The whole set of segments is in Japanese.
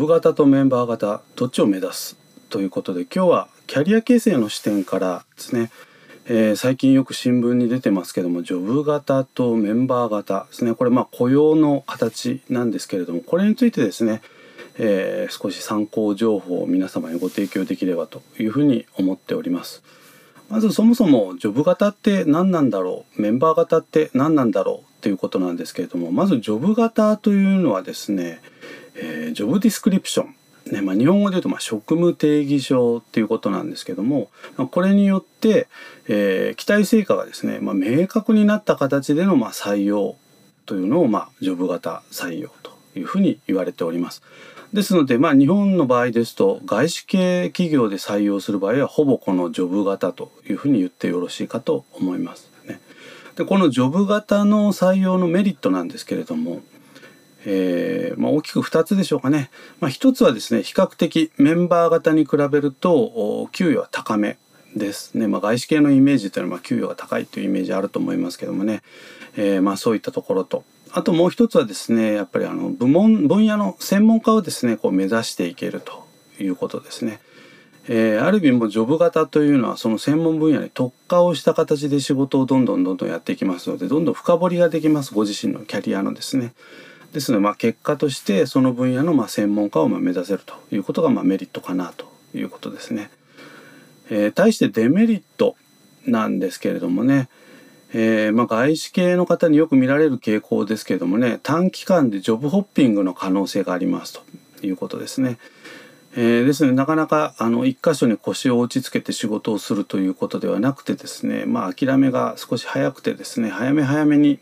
ブ型とメンバー型どっちを目指すということで今日はキャリア形成の視点からですね、えー、最近よく新聞に出てますけどもジョブ型とメンバー型ですねこれまあ雇用の形なんですけれどもこれについてですね、えー、少し参考情報を皆様にご提供できればというふうに思っております。まずそもそもジョブ型って何なんだろう？メンバー型って何なんだろう？っていうことなんですけれどもまずジョブ型というのはですね、えー、ジョブディスクリプション。ねまあ、日本語で言うとまあ職務定義書っていうことなんですけどもまこれによって、えー、期待成果がですね、まあ、明確になった形でのまあ採用というのをまあジョブ型採用というふうに言われております。ですので、まあ、日本の場合ですと外資系企業で採用する場合はほぼこのジョブ型というふうに言ってよろしいかと思います。ね、でこのジョブ型の採用のメリットなんですけれども、えーまあ、大きく2つでしょうかね、まあ、1つはですね比較的メンバー型に比べると給与は高めですね、まあ、外資系のイメージというのはま給与が高いというイメージあると思いますけどもね、えー、まあそういったところとあともう一つはですねやっぱりあの部門分野の専門家をですねこう目指していけるということですね。えー、ある意味もジョブ型というのはその専門分野に特化をした形で仕事をどんどんどんどんやっていきますのでどんどん深掘りができますご自身のキャリアのですね。ですのでまあ結果としてその分野のまあ専門家をまあ目指せるということがまあメリットかなということですね。えー、対してデメリットなんですけれどもね、えー、まあ、外資系の方によく見られる傾向ですけどもね短期間でジョブホッピングの可能性がありますということですね。えー、ですのでなかなかあの一箇所に腰を落ち着けて仕事をするということではなくてですねまあ諦めが少し早くてですね早め早めに、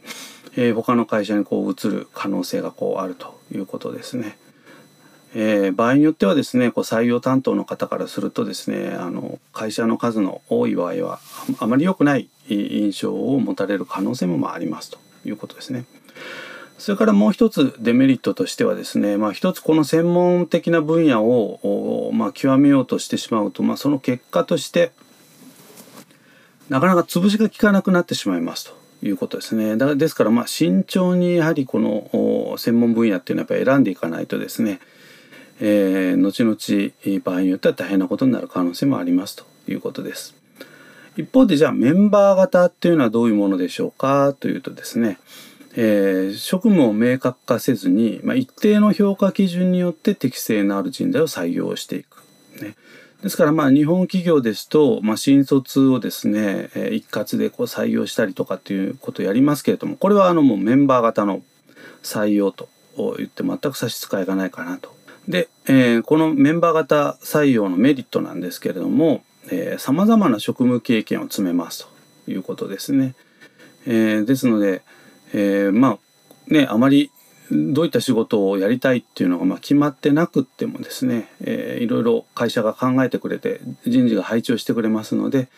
えー、他の会社にこう移る可能性がこうあるということですね。えー、場合によってはですねこう採用担当の方からするとですねあの会社の数の多い場合はあまり良くない印象を持たれる可能性もまあありますということですね。それからもう一つデメリットとしてはですね、まあ、一つこの専門的な分野を、まあ、極めようとしてしまうと、まあ、その結果としてなかなか潰しが効かなくなってしまいますということですね。だですからまあ慎重にやはりこの専門分野っていうのはやっぱ選んでいかないとですね、えー、後々場合によっては大変なことになる可能性もありますということです。一方でじゃあメンバー型っていうのはどういうものでしょうかというとですね、えー、職務を明確化せずに、まあ、一定の評価基準によって適正のある人材を採用していく。ね、ですからまあ日本企業ですと、まあ、新卒をですね、えー、一括でこう採用したりとかっていうことをやりますけれどもこれはあのもうメンバー型の採用と言って全く差し支えがないかなと。で、えー、このメンバー型採用のメリットなんですけれどもさまざまな職務経験を積めますということですね。えー、ですので、えー、まあねあまりどういった仕事をやりたいっていうのがまあ決まってなくってもですね、えー、いろいろ会社が考えてくれて人事が配置をしてくれますので、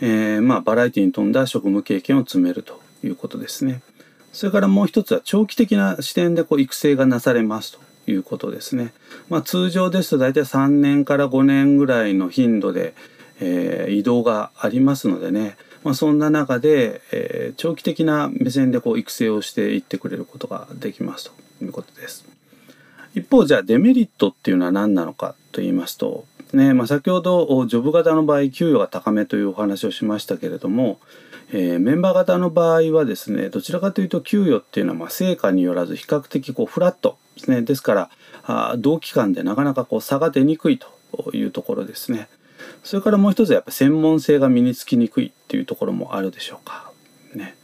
えー、まあバラエティに富んだ職務経験を積めるということですね。それからもう一つは長期的な視点でこう育成がなされますということですね。まあ、通常ですと大体3年から5年ぐらいの頻度で、えー、移動がありますのでね、まあ、そんな中で、えー、長期的な目線でこう育成をしていってくれることができますということです。一方じゃあデメリットっていうのは何なのかと言いますと、ねまあ、先ほどジョブ型の場合給与が高めというお話をしましたけれども、えー、メンバー型の場合はですねどちらかというと給与っていうのはまあ成果によらず比較的こうフラットですねですからあ同期間でなかなかこう差が出にくいというところですね。それからもう一つはやっぱ専門性が身につきにくいっていうところもあるでしょうか。ね、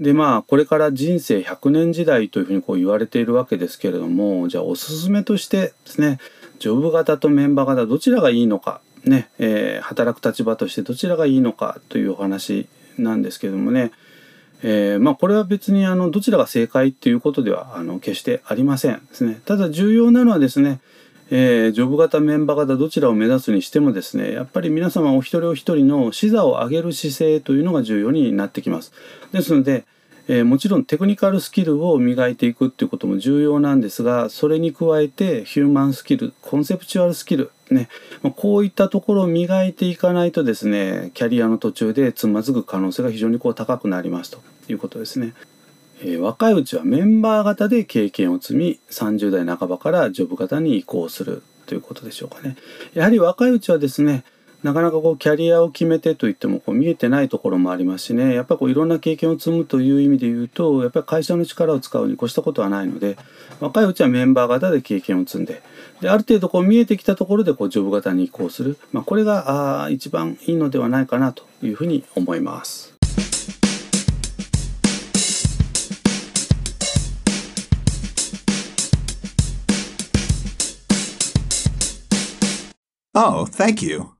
でまあこれから人生100年時代というふうにこう言われているわけですけれどもじゃあおすすめとしてですねジョブ型とメンバー型どちらがいいのかね、えー、働く立場としてどちらがいいのかというお話なんですけどもね、えー、まあこれは別にあのどちらが正解っていうことではあの決してありませんですね。ただ重要なのはですねえー、ジョブ型メンバー型どちらを目指すにしてもですねやっぱり皆様お一人お一人の視座を上げる姿勢というのが重要になってきます。ですので、えー、もちろんテクニカルスキルを磨いていくっていうことも重要なんですがそれに加えてヒューマンスキルコンセプチュアルスキルねこういったところを磨いていかないとですねキャリアの途中でつまずく可能性が非常にこう高くなりますということですね。えー、若いうちはメンバー型で経験を積み30代半ばからジョブ型に移行するということでしょうかね。やはり若いうちはですねなかなかこうキャリアを決めてといってもこう見えてないところもありますしねやっぱりこういろんな経験を積むという意味で言うとやっぱり会社の力を使うに越したことはないので若いうちはメンバー型で経験を積んでである程度こう見えてきたところでこうジョブ型に移行する、まあ、これがあ一番いいのではないかなというふうに思います。Oh, thank you.